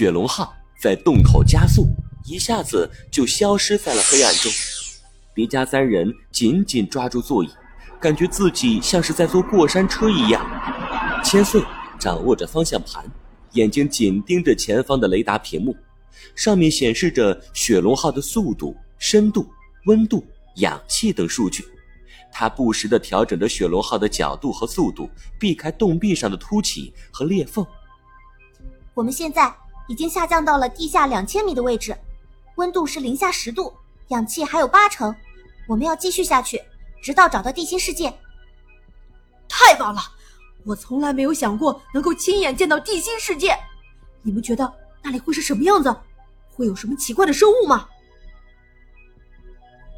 雪龙号在洞口加速，一下子就消失在了黑暗中。迪迦三人紧紧抓住座椅，感觉自己像是在坐过山车一样。千岁掌握着方向盘，眼睛紧盯着前方的雷达屏幕，上面显示着雪龙号的速度、深度、温度、氧气等数据。他不时地调整着雪龙号的角度和速度，避开洞壁上的凸起和裂缝。我们现在已经下降到了地下两千米的位置，温度是零下十度，氧气还有八成。我们要继续下去，直到找到地心世界。太棒了！我从来没有想过能够亲眼见到地心世界。你们觉得那里会是什么样子？会有什么奇怪的生物吗？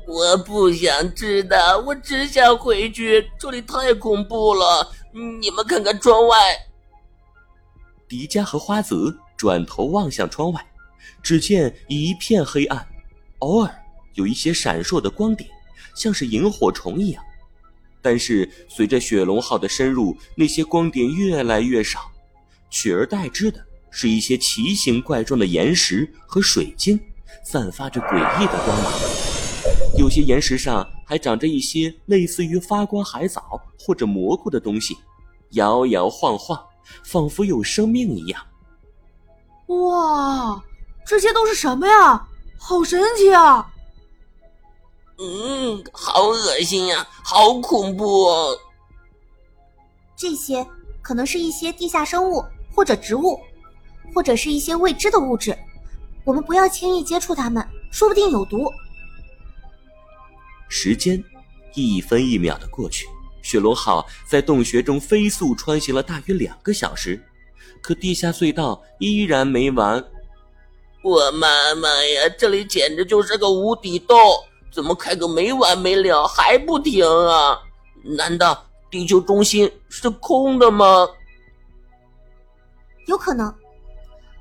我不想知道，我只想回去。这里太恐怖了！你们看看窗外。迪迦和花泽转头望向窗外，只见一片黑暗，偶尔有一些闪烁的光点，像是萤火虫一样。但是随着雪龙号的深入，那些光点越来越少，取而代之的是一些奇形怪状的岩石和水晶，散发着诡异的光芒。有些岩石上还长着一些类似于发光海藻或者蘑菇的东西，摇摇晃晃，仿佛有生命一样。哇，这些都是什么呀？好神奇啊！嗯，好恶心呀，好恐怖哦！这些可能是一些地下生物，或者植物，或者是一些未知的物质。我们不要轻易接触它们，说不定有毒。时间一分一秒的过去，雪龙号在洞穴中飞速穿行了大约两个小时，可地下隧道依然没完。我妈妈呀，这里简直就是个无底洞！怎么开个没完没了，还不停啊？难道地球中心是空的吗？有可能。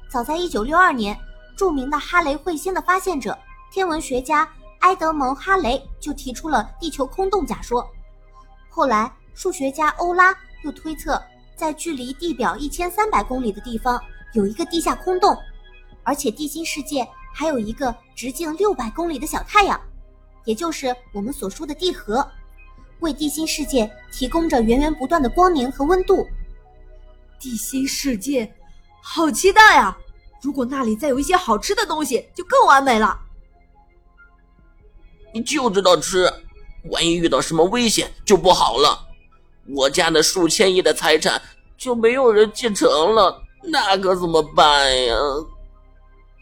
早在一九六二年，著名的哈雷彗星的发现者天文学家。埃德蒙·哈雷就提出了地球空洞假说。后来，数学家欧拉又推测，在距离地表一千三百公里的地方有一个地下空洞，而且地心世界还有一个直径六百公里的小太阳，也就是我们所说的地核，为地心世界提供着源源不断的光明和温度。地心世界，好期待啊！如果那里再有一些好吃的东西，就更完美了。你就知道吃，万一遇到什么危险就不好了。我家那数千亿的财产就没有人继承了，那可怎么办呀？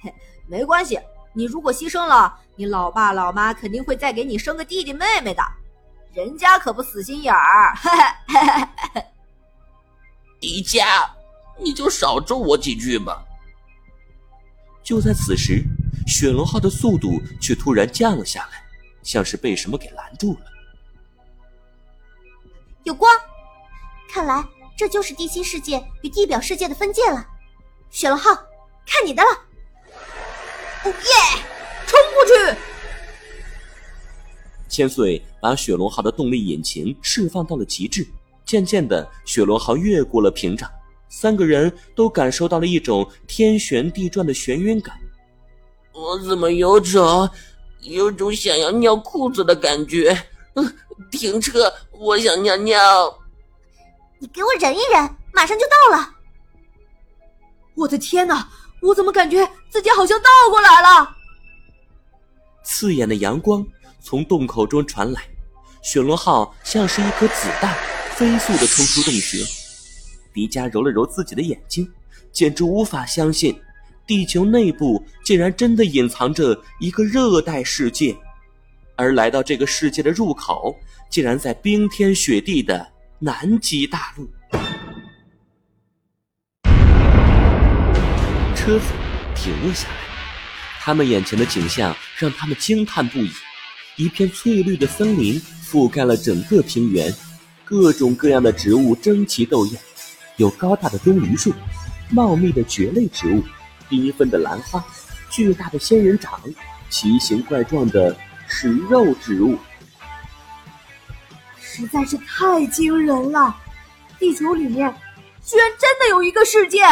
嘿，没关系，你如果牺牲了，你老爸老妈肯定会再给你生个弟弟妹妹的，人家可不死心眼儿。迪迦，你就少咒我几句吧。就在此时，雪龙号的速度却突然降了下来。像是被什么给拦住了。有光，看来这就是地心世界与地表世界的分界了。雪龙号，看你的了！哦耶，冲过去！千岁把雪龙号的动力引擎释放到了极致，渐渐的，雪龙号越过了屏障，三个人都感受到了一种天旋地转的眩晕感。我怎么有种……有种想要尿裤子的感觉，嗯，停车，我想尿尿。你给我忍一忍，马上就到了。我的天哪，我怎么感觉自己好像倒过来了？刺眼的阳光从洞口中传来，雪龙号像是一颗子弹，飞速的冲出洞穴。迪迦揉了揉自己的眼睛，简直无法相信。地球内部竟然真的隐藏着一个热带世界，而来到这个世界的入口，竟然在冰天雪地的南极大陆。车子停了下来，他们眼前的景象让他们惊叹不已：一片翠绿的森林覆盖了整个平原，各种各样的植物争奇斗艳，有高大的棕榈树，茂密的蕨类植物。缤纷的兰花，巨大的仙人掌，奇形怪状的食肉植物，实在是太惊人了！地球里面居然真的有一个世界。